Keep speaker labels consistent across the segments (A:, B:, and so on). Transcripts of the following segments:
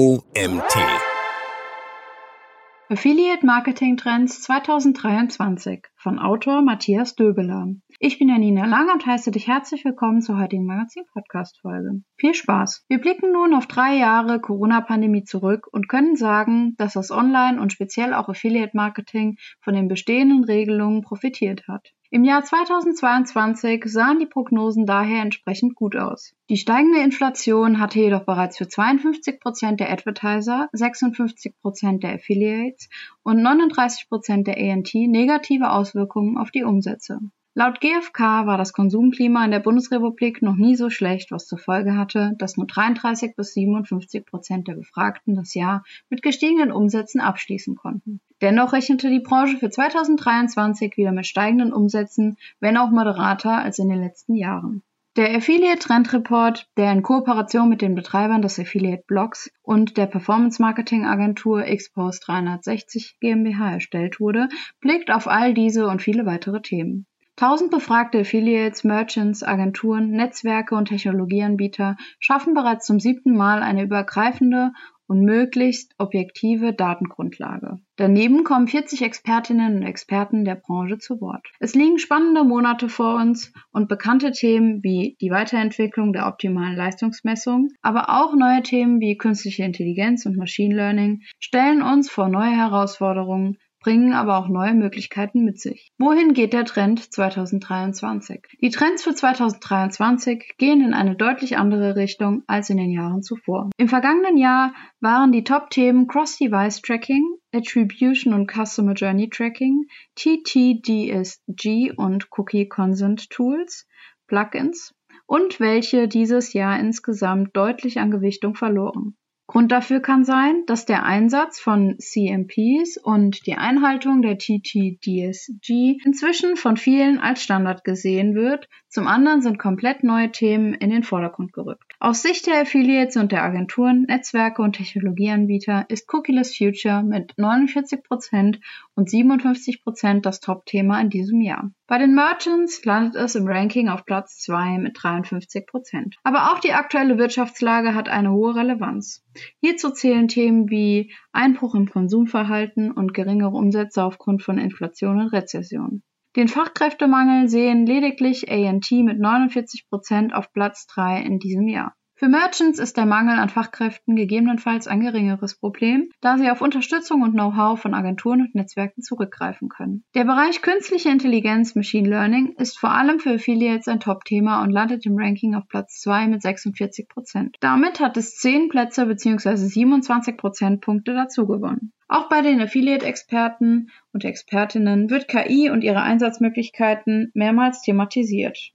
A: OMT.
B: Affiliate Marketing Trends 2023 von Autor Matthias Döbeler. Ich bin Janina Lang und heiße dich herzlich willkommen zur heutigen Magazin-Podcast-Folge. Viel Spaß! Wir blicken nun auf drei Jahre Corona-Pandemie zurück und können sagen, dass das Online- und speziell auch Affiliate-Marketing von den bestehenden Regelungen profitiert hat. Im Jahr 2022 sahen die Prognosen daher entsprechend gut aus. Die steigende Inflation hatte jedoch bereits für 52 Prozent der Advertiser, 56 Prozent der Affiliates und 39 Prozent der ANT negative Auswirkungen auf die Umsätze. Laut GfK war das Konsumklima in der Bundesrepublik noch nie so schlecht, was zur Folge hatte, dass nur 33 bis 57 Prozent der Befragten das Jahr mit gestiegenen Umsätzen abschließen konnten. Dennoch rechnete die Branche für 2023 wieder mit steigenden Umsätzen, wenn auch moderater als in den letzten Jahren. Der Affiliate Trend Report, der in Kooperation mit den Betreibern des Affiliate Blogs und der Performance Marketing Agentur Xpose 360 GmbH erstellt wurde, blickt auf all diese und viele weitere Themen. Tausend befragte Affiliates, Merchants, Agenturen, Netzwerke und Technologieanbieter schaffen bereits zum siebten Mal eine übergreifende und möglichst objektive Datengrundlage. Daneben kommen 40 Expertinnen und Experten der Branche zu Wort. Es liegen spannende Monate vor uns und bekannte Themen wie die Weiterentwicklung der optimalen Leistungsmessung, aber auch neue Themen wie künstliche Intelligenz und Machine Learning stellen uns vor neue Herausforderungen, bringen aber auch neue Möglichkeiten mit sich. Wohin geht der Trend 2023? Die Trends für 2023 gehen in eine deutlich andere Richtung als in den Jahren zuvor. Im vergangenen Jahr waren die Top-Themen Cross-Device Tracking, Attribution und Customer Journey Tracking, TTDSG und Cookie Consent Tools, Plugins und welche dieses Jahr insgesamt deutlich an Gewichtung verloren. Grund dafür kann sein, dass der Einsatz von CMPs und die Einhaltung der TTDSG inzwischen von vielen als Standard gesehen wird, zum anderen sind komplett neue Themen in den Vordergrund gerückt. Aus Sicht der Affiliates und der Agenturen, Netzwerke und Technologieanbieter ist Cookieless Future mit 49% und 57% das Top-Thema in diesem Jahr. Bei den Merchants landet es im Ranking auf Platz 2 mit 53%. Aber auch die aktuelle Wirtschaftslage hat eine hohe Relevanz. Hierzu zählen Themen wie Einbruch im Konsumverhalten und geringere Umsätze aufgrund von Inflation und Rezession. Den Fachkräftemangel sehen lediglich AT mit 49% auf Platz 3 in diesem Jahr. Für Merchants ist der Mangel an Fachkräften gegebenenfalls ein geringeres Problem, da sie auf Unterstützung und Know-how von Agenturen und Netzwerken zurückgreifen können. Der Bereich künstliche Intelligenz Machine Learning ist vor allem für Affiliates ein Top-Thema und landet im Ranking auf Platz 2 mit 46% Damit hat es 10 Plätze bzw. 27 Prozentpunkte dazu gewonnen. Auch bei den Affiliate-Experten und Expertinnen wird KI und ihre Einsatzmöglichkeiten mehrmals thematisiert.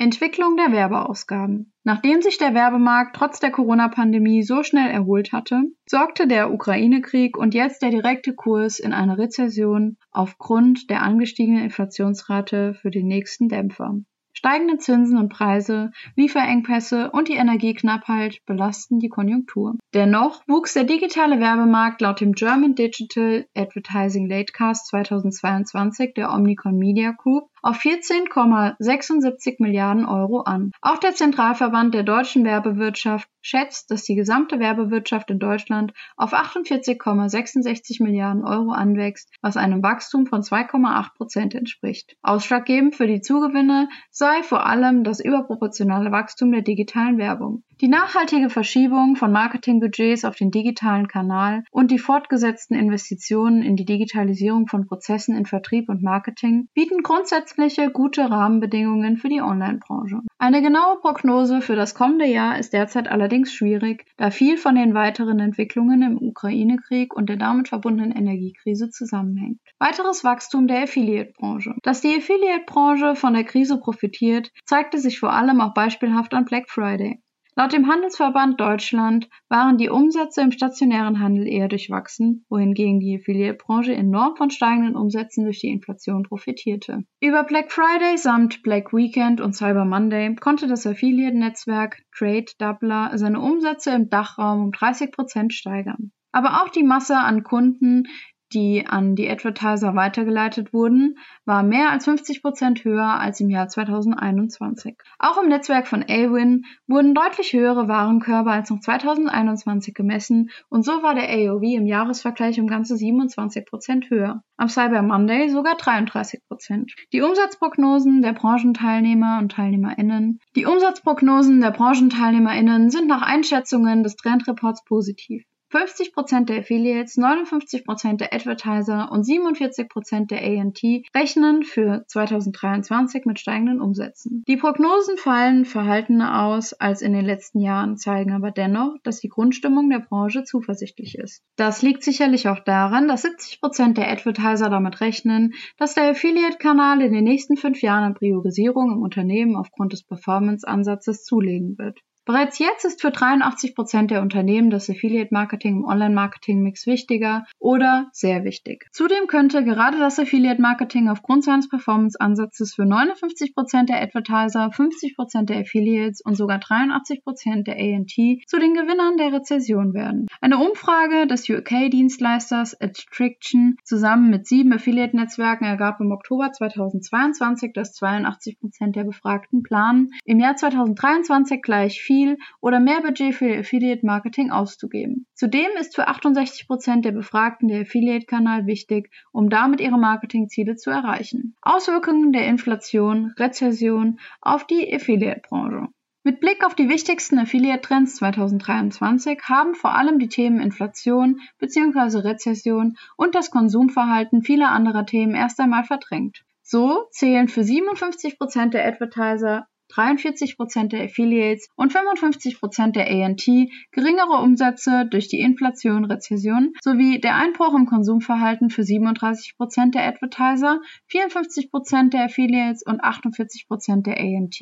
B: Entwicklung der Werbeausgaben. Nachdem sich der Werbemarkt trotz der Corona-Pandemie so schnell erholt hatte, sorgte der Ukraine-Krieg und jetzt der direkte Kurs in eine Rezession aufgrund der angestiegenen Inflationsrate für den nächsten Dämpfer. Steigende Zinsen und Preise, Lieferengpässe und die Energieknappheit belasten die Konjunktur. Dennoch wuchs der digitale Werbemarkt laut dem German Digital Advertising Latecast 2022 der Omnicon Media Group auf 14,76 Milliarden Euro an. Auch der Zentralverband der deutschen Werbewirtschaft schätzt, dass die gesamte Werbewirtschaft in Deutschland auf 48,66 Milliarden Euro anwächst, was einem Wachstum von 2,8 Prozent entspricht. Ausschlaggebend für die Zugewinne sei vor allem das überproportionale Wachstum der digitalen Werbung. Die nachhaltige Verschiebung von Marketingbudgets auf den digitalen Kanal und die fortgesetzten Investitionen in die Digitalisierung von Prozessen in Vertrieb und Marketing bieten grundsätzliche gute Rahmenbedingungen für die Online-Branche. Eine genaue Prognose für das kommende Jahr ist derzeit allerdings schwierig, da viel von den weiteren Entwicklungen im Ukraine-Krieg und der damit verbundenen Energiekrise zusammenhängt. Weiteres Wachstum der Affiliate-Branche. Dass die Affiliate-Branche von der Krise profitiert, zeigte sich vor allem auch beispielhaft an Black Friday. Laut dem Handelsverband Deutschland waren die Umsätze im stationären Handel eher durchwachsen, wohingegen die Affiliate-Branche enorm von steigenden Umsätzen durch die Inflation profitierte. Über Black Friday samt Black Weekend und Cyber Monday konnte das Affiliate-Netzwerk Trade Doubler seine Umsätze im Dachraum um 30 Prozent steigern. Aber auch die Masse an Kunden die an die Advertiser weitergeleitet wurden, war mehr als 50 Prozent höher als im Jahr 2021. Auch im Netzwerk von Awin wurden deutlich höhere Warenkörbe als noch 2021 gemessen und so war der AOV im Jahresvergleich um ganze 27 Prozent höher. Am Cyber Monday sogar 33 Prozent. Die Umsatzprognosen der Branchenteilnehmer und TeilnehmerInnen. Die Umsatzprognosen der Branchenteilnehmerinnen sind nach Einschätzungen des Trendreports positiv. 50% der Affiliates, 59% der Advertiser und 47% der ANT rechnen für 2023 mit steigenden Umsätzen. Die Prognosen fallen verhaltener aus als in den letzten Jahren, zeigen aber dennoch, dass die Grundstimmung der Branche zuversichtlich ist. Das liegt sicherlich auch daran, dass 70% der Advertiser damit rechnen, dass der Affiliate-Kanal in den nächsten fünf Jahren an Priorisierung im Unternehmen aufgrund des Performance-Ansatzes zulegen wird. Bereits jetzt ist für 83 Prozent der Unternehmen das Affiliate Marketing im Online-Marketing-Mix wichtiger oder sehr wichtig. Zudem könnte gerade das Affiliate Marketing aufgrund seines Performance-Ansatzes für 59 Prozent der Advertiser, 50 Prozent der Affiliates und sogar 83 Prozent der ANT zu den Gewinnern der Rezession werden. Eine Umfrage des UK-Dienstleisters Attriction zusammen mit sieben Affiliate-Netzwerken ergab im Oktober 2022, dass 82 Prozent der Befragten planen, im Jahr 2023 gleich viel viel oder mehr Budget für Affiliate Marketing auszugeben. Zudem ist für 68 Prozent der Befragten der Affiliate-Kanal wichtig, um damit ihre Marketingziele zu erreichen. Auswirkungen der Inflation, Rezession auf die Affiliate-Branche. Mit Blick auf die wichtigsten Affiliate-Trends 2023 haben vor allem die Themen Inflation bzw. Rezession und das Konsumverhalten vieler anderer Themen erst einmal verdrängt. So zählen für 57% der Advertiser 43% der Affiliates und 55% der ANT geringere Umsätze durch die Inflation, Rezession sowie der Einbruch im Konsumverhalten für 37% der Advertiser, 54% der Affiliates und 48% der ANT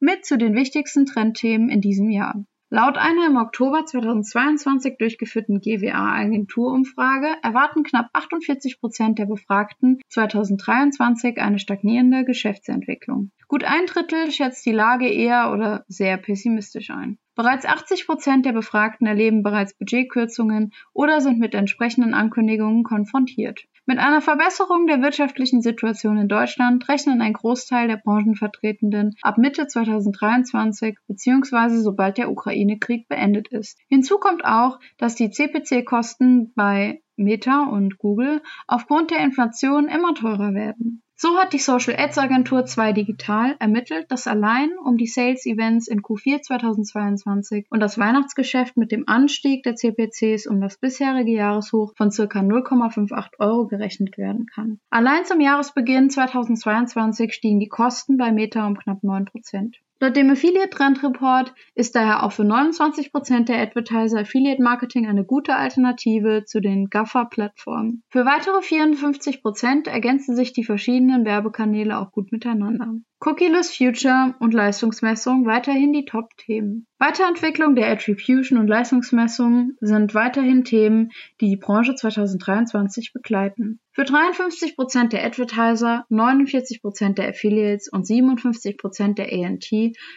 B: mit zu den wichtigsten Trendthemen in diesem Jahr. Laut einer im Oktober 2022 durchgeführten GWA-Agenturumfrage erwarten knapp 48 Prozent der Befragten 2023 eine stagnierende Geschäftsentwicklung. Gut ein Drittel schätzt die Lage eher oder sehr pessimistisch ein. Bereits 80 Prozent der Befragten erleben bereits Budgetkürzungen oder sind mit entsprechenden Ankündigungen konfrontiert. Mit einer Verbesserung der wirtschaftlichen Situation in Deutschland rechnen ein Großteil der Branchenvertretenden ab Mitte 2023 bzw. sobald der Ukraine-Krieg beendet ist. Hinzu kommt auch, dass die CPC-Kosten bei Meta und Google aufgrund der Inflation immer teurer werden. So hat die Social Ads Agentur 2 Digital ermittelt, dass allein um die Sales Events in Q4 2022 und das Weihnachtsgeschäft mit dem Anstieg der CPCs um das bisherige Jahreshoch von ca. 0,58 Euro gerechnet werden kann. Allein zum Jahresbeginn 2022 stiegen die Kosten bei Meta um knapp 9 Prozent. Laut dem Affiliate Trend Report ist daher auch für 29% der Advertiser Affiliate Marketing eine gute Alternative zu den GAFA-Plattformen. Für weitere 54% ergänzen sich die verschiedenen Werbekanäle auch gut miteinander. Cookieless Future und Leistungsmessung weiterhin die Top-Themen. Weiterentwicklung der Attribution und Leistungsmessung sind weiterhin Themen, die die Branche 2023 begleiten. Für 53% der Advertiser, 49% der Affiliates und 57% der ANT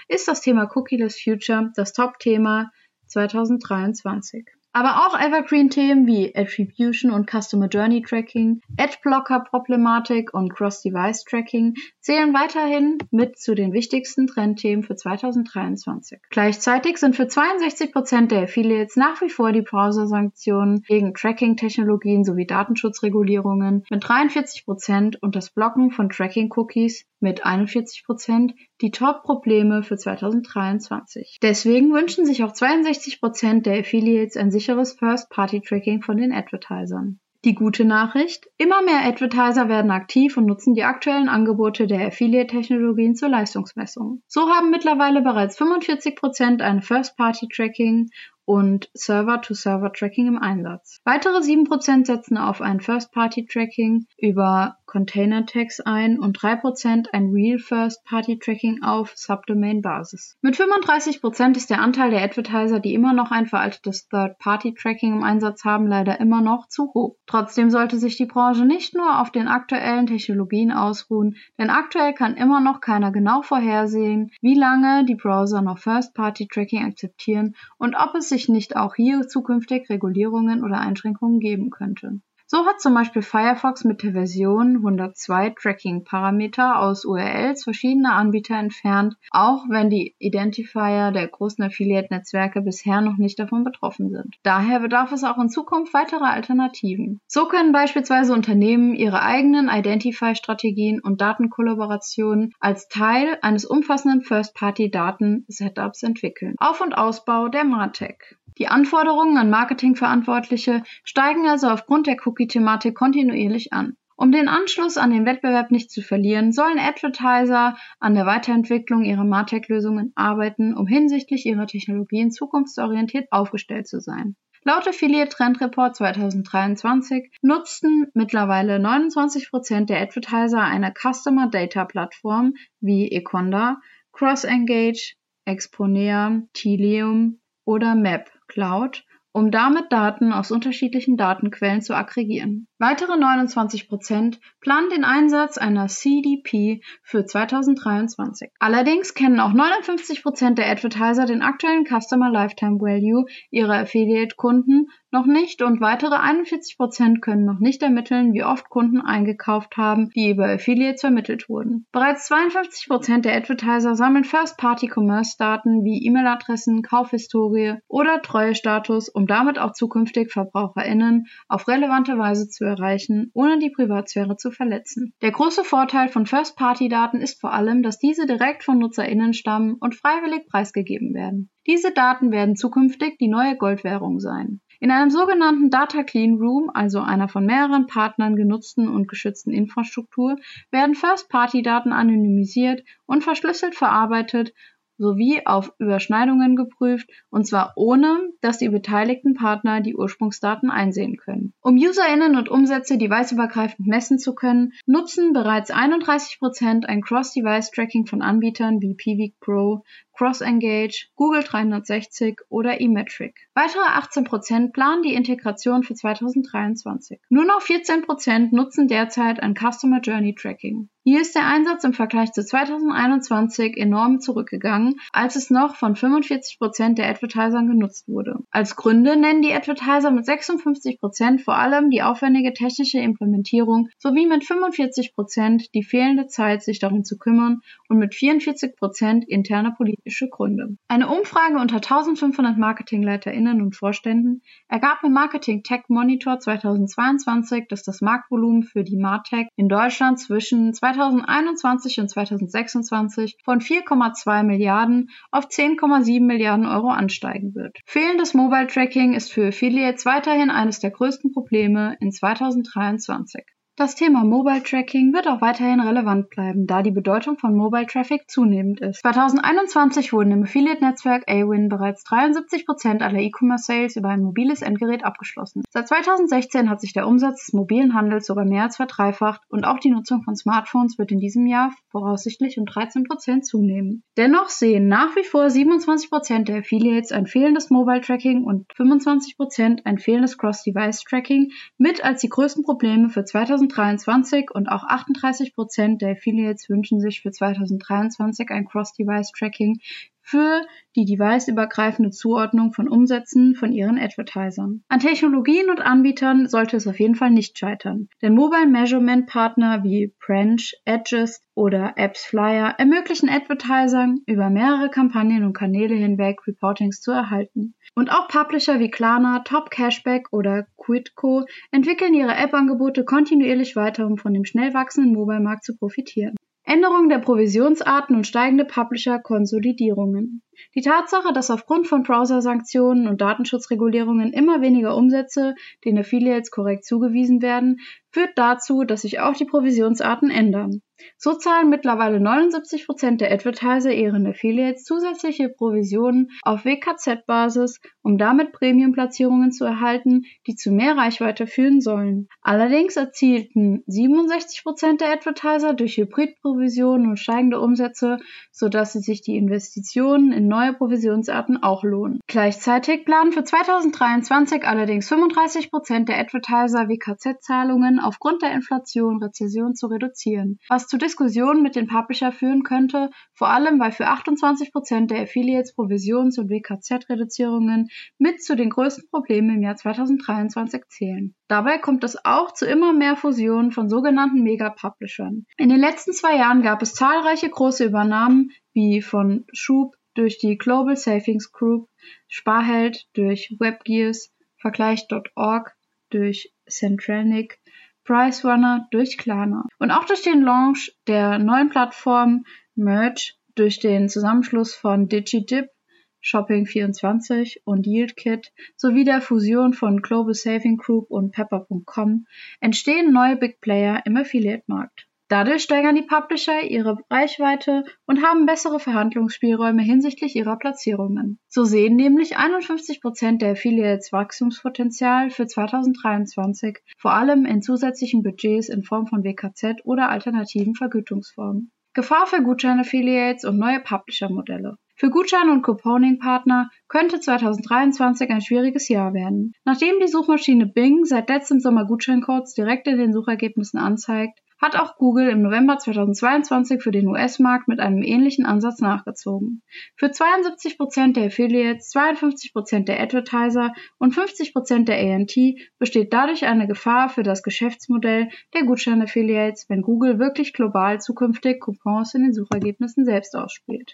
B: ist das Thema Cookieless Future das Top-Thema 2023. Aber auch Evergreen-Themen wie Attribution und Customer Journey Tracking, Adblocker-Problematik und Cross-Device Tracking zählen weiterhin mit zu den wichtigsten Trendthemen für 2023. Gleichzeitig sind für 62% der Affiliates nach wie vor die Browser-Sanktionen gegen Tracking-Technologien sowie Datenschutzregulierungen mit 43% und das Blocken von Tracking-Cookies mit 41 Prozent die Top-Probleme für 2023. Deswegen wünschen sich auch 62 Prozent der Affiliates ein sicheres First-Party-Tracking von den Advertisern. Die gute Nachricht, immer mehr Advertiser werden aktiv und nutzen die aktuellen Angebote der Affiliate-Technologien zur Leistungsmessung. So haben mittlerweile bereits 45 Prozent ein First-Party-Tracking und Server-to-Server-Tracking im Einsatz. Weitere 7% setzen auf ein First-Party-Tracking über Container-Tags ein und 3% ein Real First-Party-Tracking auf Subdomain-Basis. Mit 35% ist der Anteil der Advertiser, die immer noch ein veraltetes Third-Party-Tracking im Einsatz haben, leider immer noch zu hoch. Trotzdem sollte sich die Branche nicht nur auf den aktuellen Technologien ausruhen, denn aktuell kann immer noch keiner genau vorhersehen, wie lange die Browser noch First-Party-Tracking akzeptieren und ob es sich nicht auch hier zukünftig Regulierungen oder Einschränkungen geben könnte. So hat zum Beispiel Firefox mit der Version 102 Tracking-Parameter aus URLs verschiedener Anbieter entfernt, auch wenn die Identifier der großen Affiliate-Netzwerke bisher noch nicht davon betroffen sind. Daher bedarf es auch in Zukunft weiterer Alternativen. So können beispielsweise Unternehmen ihre eigenen Identify-Strategien und Datenkollaborationen als Teil eines umfassenden First-Party-Daten-Setups entwickeln. Auf- und Ausbau der Martech. Die Anforderungen an Marketingverantwortliche steigen also aufgrund der Cookie-Thematik kontinuierlich an. Um den Anschluss an den Wettbewerb nicht zu verlieren, sollen Advertiser an der Weiterentwicklung ihrer Martech-Lösungen arbeiten, um hinsichtlich ihrer Technologien zukunftsorientiert aufgestellt zu sein. Laut Affiliate Trend Report 2023 nutzten mittlerweile 29% der Advertiser eine Customer Data Plattform wie Econda, CrossEngage, Exponea, Tilium oder Map Cloud, um damit Daten aus unterschiedlichen Datenquellen zu aggregieren. Weitere 29 Prozent planen den Einsatz einer CDP für 2023. Allerdings kennen auch 59 Prozent der Advertiser den aktuellen Customer Lifetime Value ihrer Affiliate-Kunden noch nicht und weitere 41 Prozent können noch nicht ermitteln, wie oft Kunden eingekauft haben, die über Affiliates vermittelt wurden. Bereits 52 Prozent der Advertiser sammeln First-Party-Commerce-Daten wie E-Mail-Adressen, Kaufhistorie oder Treuestatus, um damit auch zukünftig VerbraucherInnen auf relevante Weise zu erreichen, ohne die Privatsphäre zu verletzen. Der große Vorteil von First-Party-Daten ist vor allem, dass diese direkt von NutzerInnen stammen und freiwillig preisgegeben werden. Diese Daten werden zukünftig die neue Goldwährung sein. In einem sogenannten Data Clean Room, also einer von mehreren Partnern genutzten und geschützten Infrastruktur, werden First-Party-Daten anonymisiert und verschlüsselt verarbeitet sowie auf Überschneidungen geprüft, und zwar ohne, dass die beteiligten Partner die Ursprungsdaten einsehen können. Um UserInnen und Umsätze deviceübergreifend messen zu können, nutzen bereits 31% ein Cross-Device-Tracking von Anbietern wie Piwik Pro, CrossEngage, Google 360 oder eMetric. Weitere 18% planen die Integration für 2023. Nur noch 14% nutzen derzeit ein Customer Journey Tracking. Hier ist der Einsatz im Vergleich zu 2021 enorm zurückgegangen, als es noch von 45% der Advertisern genutzt wurde. Als Gründe nennen die Advertiser mit 56% vor allem die aufwendige technische Implementierung sowie mit 45% die fehlende Zeit, sich darum zu kümmern und mit 44% interne politische Gründe. Eine Umfrage unter 1500 MarketingleiterInnen und Vorständen ergab im Marketing Tech Monitor 2022, dass das Marktvolumen für die Martech in Deutschland zwischen 2021 und 2026 von 4,2 Milliarden auf 10,7 Milliarden Euro ansteigen wird. Fehlendes Mobile Tracking ist für Affiliates weiterhin eines der größten Probleme in 2023. Das Thema Mobile Tracking wird auch weiterhin relevant bleiben, da die Bedeutung von Mobile Traffic zunehmend ist. 2021 wurden im Affiliate-Netzwerk Awin bereits 73% aller E-Commerce Sales über ein mobiles Endgerät abgeschlossen. Seit 2016 hat sich der Umsatz des mobilen Handels sogar mehr als verdreifacht und auch die Nutzung von Smartphones wird in diesem Jahr voraussichtlich um 13% zunehmen. Dennoch sehen nach wie vor 27% der Affiliates ein fehlendes Mobile Tracking und 25% ein fehlendes Cross-Device Tracking mit als die größten Probleme für 2023 2023 und auch 38 Prozent der Affiliates wünschen sich für 2023 ein Cross-Device-Tracking für die deviceübergreifende Zuordnung von Umsätzen von ihren Advertisern. An Technologien und Anbietern sollte es auf jeden Fall nicht scheitern, denn Mobile Measurement Partner wie Branch, Edges oder Apps Flyer ermöglichen Advertisern über mehrere Kampagnen und Kanäle hinweg Reportings zu erhalten. Und auch Publisher wie Klarna, Top Cashback oder Quidco entwickeln ihre App-Angebote kontinuierlich weiter, um von dem schnell wachsenden Mobile-Markt zu profitieren. Änderung der Provisionsarten und steigende Publisher-Konsolidierungen. Die Tatsache, dass aufgrund von Browser-Sanktionen und Datenschutzregulierungen immer weniger Umsätze den Affiliates korrekt zugewiesen werden, führt dazu, dass sich auch die Provisionsarten ändern. So zahlen mittlerweile 79% der Advertiser ihren Affiliates zusätzliche Provisionen auf WKZ-Basis, um damit Premium-Platzierungen zu erhalten, die zu mehr Reichweite führen sollen. Allerdings erzielten 67% der Advertiser durch Hybrid-Provisionen und steigende Umsätze, sodass sie sich die Investitionen in neue Provisionsarten auch lohnen. Gleichzeitig planen für 2023 allerdings 35% der Advertiser WKZ-Zahlungen aufgrund der Inflation Rezession zu reduzieren, was zu Diskussionen mit den Publisher führen könnte, vor allem weil für 28% der Affiliates Provisions- und WKZ-Reduzierungen mit zu den größten Problemen im Jahr 2023 zählen. Dabei kommt es auch zu immer mehr Fusionen von sogenannten Mega-Publishern. In den letzten zwei Jahren gab es zahlreiche große Übernahmen, wie von Schub durch die Global Savings Group, Sparheld durch WebGears, Vergleich.org durch Centranic, PriceRunner durch Klarna. Und auch durch den Launch der neuen Plattform Merge durch den Zusammenschluss von DigiDip, Shopping24 und YieldKit sowie der Fusion von Global Saving Group und Pepper.com entstehen neue Big Player im Affiliate-Markt. Dadurch steigern die Publisher ihre Reichweite und haben bessere Verhandlungsspielräume hinsichtlich ihrer Platzierungen. So sehen nämlich 51 Prozent der Affiliates Wachstumspotenzial für 2023, vor allem in zusätzlichen Budgets in Form von WKZ oder alternativen Vergütungsformen. Gefahr für Gutschein-Affiliates und neue Publisher-Modelle. Für Gutschein- und Couponing-Partner könnte 2023 ein schwieriges Jahr werden. Nachdem die Suchmaschine Bing seit letztem Sommer Gutscheincodes direkt in den Suchergebnissen anzeigt, hat auch Google im November 2022 für den US-Markt mit einem ähnlichen Ansatz nachgezogen. Für 72% der Affiliates, 52% der Advertiser und 50% der ANT besteht dadurch eine Gefahr für das Geschäftsmodell der Gutschein-Affiliates, wenn Google wirklich global zukünftig Coupons in den Suchergebnissen selbst ausspielt.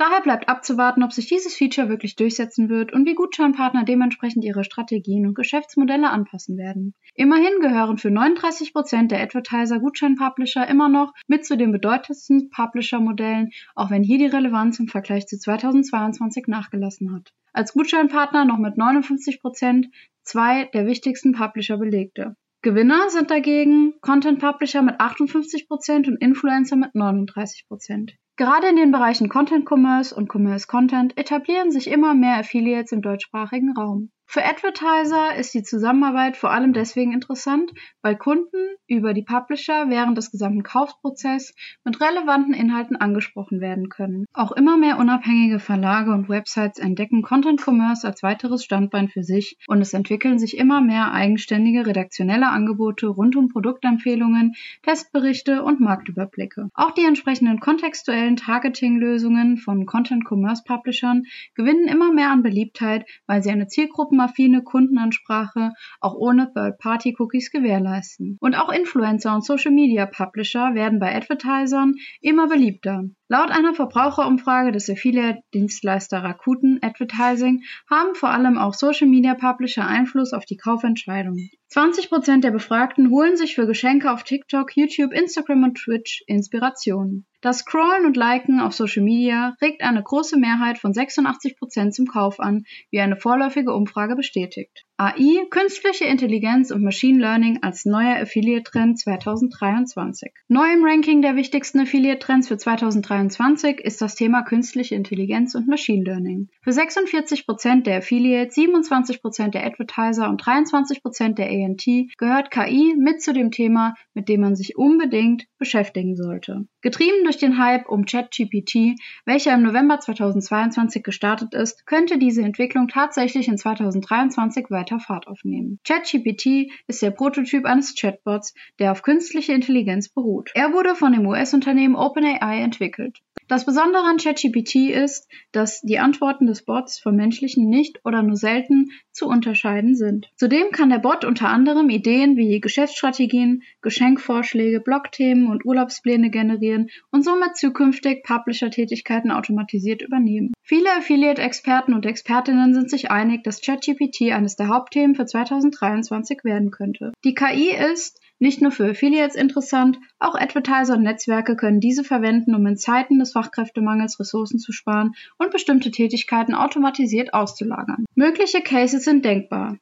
B: Daher bleibt abzuwarten, ob sich dieses Feature wirklich durchsetzen wird und wie Gutscheinpartner dementsprechend ihre Strategien und Geschäftsmodelle anpassen werden. Immerhin gehören für 39 Prozent der Advertiser Gutschein-Publisher immer noch mit zu den bedeutendsten Publisher-Modellen, auch wenn hier die Relevanz im Vergleich zu 2022 nachgelassen hat. Als Gutscheinpartner noch mit 59 Prozent zwei der wichtigsten Publisher belegte. Gewinner sind dagegen Content Publisher mit 58% und Influencer mit 39%. Gerade in den Bereichen Content Commerce und Commerce Content etablieren sich immer mehr Affiliates im deutschsprachigen Raum. Für Advertiser ist die Zusammenarbeit vor allem deswegen interessant, weil Kunden über die Publisher während des gesamten Kaufprozesses mit relevanten Inhalten angesprochen werden können. Auch immer mehr unabhängige Verlage und Websites entdecken Content Commerce als weiteres Standbein für sich und es entwickeln sich immer mehr eigenständige redaktionelle Angebote rund um Produktempfehlungen, Testberichte und Marktüberblicke. Auch die entsprechenden kontextuellen Targeting-Lösungen von Content Commerce Publishern gewinnen immer mehr an Beliebtheit, weil sie eine Zielgruppen affine Kundenansprache auch ohne Third-Party-Cookies gewährleisten. Und auch Influencer und Social-Media-Publisher werden bei Advertisern immer beliebter. Laut einer Verbraucherumfrage des Affiliate-Dienstleister Rakuten Advertising haben vor allem auch Social-Media-Publisher Einfluss auf die Kaufentscheidung. 20% der Befragten holen sich für Geschenke auf TikTok, YouTube, Instagram und Twitch Inspiration. Das Scrollen und Liken auf Social Media regt eine große Mehrheit von 86% zum Kauf an, wie eine vorläufige Umfrage bestätigt. AI, künstliche Intelligenz und Machine Learning als neuer Affiliate-Trend 2023. Neu im Ranking der wichtigsten Affiliate-Trends für 2023 ist das Thema künstliche Intelligenz und Machine Learning. Für 46% der Affiliates, 27% der Advertiser und 23% der ANT gehört KI mit zu dem Thema, mit dem man sich unbedingt beschäftigen sollte. Getrieben durch den Hype um ChatGPT, welcher im November 2022 gestartet ist, könnte diese Entwicklung tatsächlich in 2023 weiter Fahrt aufnehmen. ChatGPT ist der Prototyp eines Chatbots, der auf künstliche Intelligenz beruht. Er wurde von dem US-Unternehmen OpenAI entwickelt. Das Besondere an ChatGPT ist, dass die Antworten des Bots von menschlichen nicht oder nur selten zu unterscheiden sind. Zudem kann der Bot unter anderem Ideen wie Geschäftsstrategien, Geschenkvorschläge, Blogthemen und Urlaubspläne generieren und somit zukünftig Publisher-Tätigkeiten automatisiert übernehmen. Viele Affiliate-Experten und Expertinnen sind sich einig, dass ChatGPT eines der Hauptthemen für 2023 werden könnte. Die KI ist nicht nur für Affiliates interessant, auch Advertiser und Netzwerke können diese verwenden, um in Zeiten des Fachkräftemangels Ressourcen zu sparen und bestimmte Tätigkeiten automatisiert auszulagern. Mögliche Cases sind denkbar.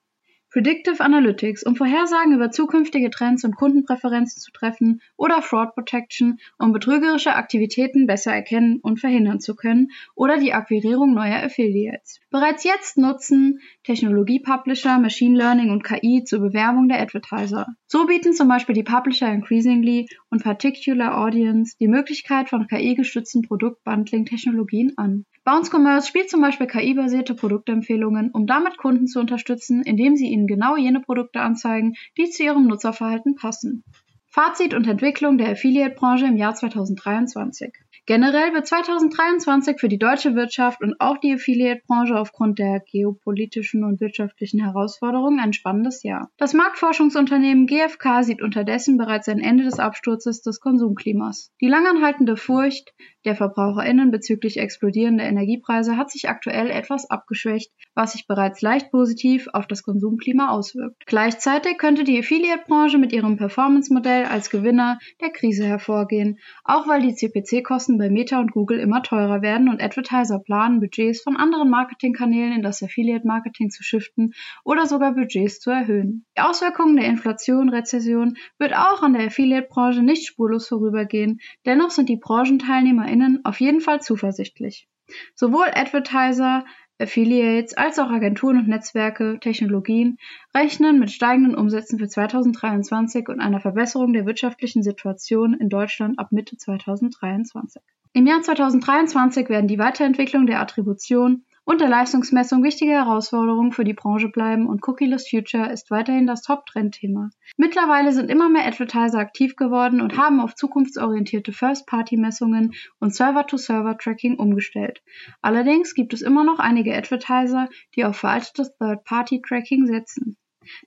B: Predictive Analytics, um Vorhersagen über zukünftige Trends und Kundenpräferenzen zu treffen, oder Fraud Protection, um betrügerische Aktivitäten besser erkennen und verhindern zu können, oder die Akquirierung neuer Affiliates. Bereits jetzt nutzen Technologie-Publisher Machine Learning und KI zur Bewerbung der Advertiser. So bieten zum Beispiel die Publisher Increasingly und Particular Audience die Möglichkeit von KI-gestützten Produktbundling-Technologien an. Bounce Commerce spielt zum Beispiel KI-basierte Produktempfehlungen, um damit Kunden zu unterstützen, indem sie ihnen genau jene Produkte anzeigen, die zu ihrem Nutzerverhalten passen. Fazit und Entwicklung der Affiliate-Branche im Jahr 2023. Generell wird 2023 für die deutsche Wirtschaft und auch die Affiliate-Branche aufgrund der geopolitischen und wirtschaftlichen Herausforderungen ein spannendes Jahr. Das Marktforschungsunternehmen GfK sieht unterdessen bereits ein Ende des Absturzes des Konsumklimas. Die langanhaltende Furcht der VerbraucherInnen bezüglich explodierender Energiepreise hat sich aktuell etwas abgeschwächt, was sich bereits leicht positiv auf das Konsumklima auswirkt. Gleichzeitig könnte die Affiliate-Branche mit ihrem Performance-Modell als Gewinner der Krise hervorgehen, auch weil die CPC-Kosten bei Meta und Google immer teurer werden und Advertiser planen, Budgets von anderen Marketingkanälen in das Affiliate-Marketing zu shiften oder sogar Budgets zu erhöhen. Die Auswirkungen der Inflation, Rezession wird auch an der Affiliate-Branche nicht spurlos vorübergehen, dennoch sind die BranchenteilnehmerInnen auf jeden Fall zuversichtlich. Sowohl Advertiser, Affiliates als auch Agenturen und Netzwerke, Technologien rechnen mit steigenden Umsätzen für 2023 und einer Verbesserung der wirtschaftlichen Situation in Deutschland ab Mitte 2023. Im Jahr 2023 werden die Weiterentwicklung der Attribution und der Leistungsmessung wichtige Herausforderungen für die Branche bleiben und Cookieless Future ist weiterhin das Top-Trendthema. Mittlerweile sind immer mehr Advertiser aktiv geworden und haben auf zukunftsorientierte First-Party-Messungen und Server-to-Server-Tracking umgestellt. Allerdings gibt es immer noch einige Advertiser, die auf veraltetes Third-Party-Tracking setzen.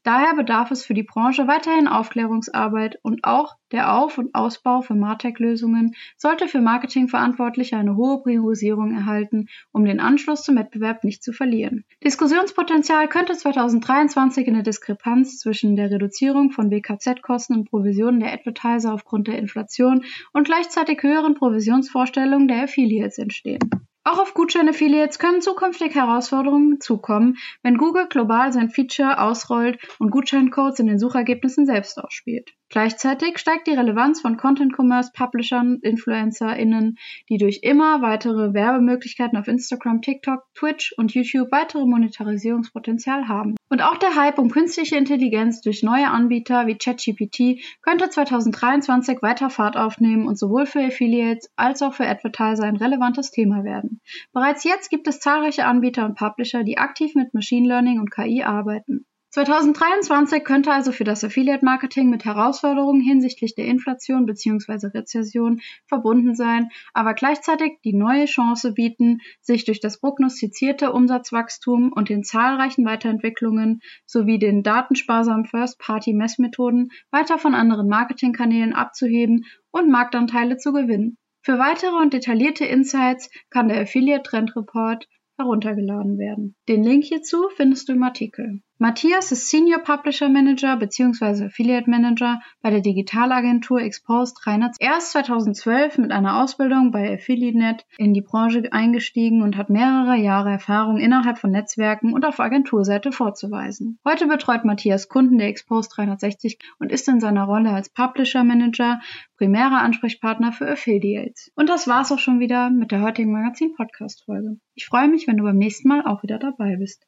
B: Daher bedarf es für die Branche weiterhin Aufklärungsarbeit und auch der Auf- und Ausbau von Martech-Lösungen sollte für Marketingverantwortliche eine hohe Priorisierung erhalten, um den Anschluss zum Wettbewerb nicht zu verlieren. Diskussionspotenzial könnte 2023 in der Diskrepanz zwischen der Reduzierung von WKZ-Kosten und Provisionen der Advertiser aufgrund der Inflation und gleichzeitig höheren Provisionsvorstellungen der Affiliates entstehen. Auch auf Gutschein-Affiliates können zukünftig Herausforderungen zukommen, wenn Google global sein Feature ausrollt und Gutscheincodes in den Suchergebnissen selbst ausspielt. Gleichzeitig steigt die Relevanz von Content-Commerce-Publishern InfluencerInnen, die durch immer weitere Werbemöglichkeiten auf Instagram, TikTok, Twitch und YouTube weitere Monetarisierungspotenzial haben. Und auch der Hype um künstliche Intelligenz durch neue Anbieter wie ChatGPT könnte 2023 weiter Fahrt aufnehmen und sowohl für Affiliates als auch für Advertiser ein relevantes Thema werden. Bereits jetzt gibt es zahlreiche Anbieter und Publisher, die aktiv mit Machine Learning und KI arbeiten. 2023 könnte also für das Affiliate Marketing mit Herausforderungen hinsichtlich der Inflation bzw. Rezession verbunden sein, aber gleichzeitig die neue Chance bieten, sich durch das prognostizierte Umsatzwachstum und den zahlreichen Weiterentwicklungen sowie den datensparsamen First-Party-Messmethoden weiter von anderen Marketingkanälen abzuheben und Marktanteile zu gewinnen. Für weitere und detaillierte Insights kann der Affiliate Trend Report heruntergeladen werden. Den Link hierzu findest du im Artikel. Matthias ist Senior Publisher Manager bzw. Affiliate Manager bei der Digitalagentur Exposed Rheinland. Er ist 2012 mit einer Ausbildung bei AffiliateNet in die Branche eingestiegen und hat mehrere Jahre Erfahrung innerhalb von Netzwerken und auf Agenturseite vorzuweisen. Heute betreut Matthias Kunden der Exposed 360 und ist in seiner Rolle als Publisher Manager primärer Ansprechpartner für Affiliates. Und das war's auch schon wieder mit der heutigen Magazin-Podcast-Folge. Ich freue mich, wenn du beim nächsten Mal auch wieder dabei bist.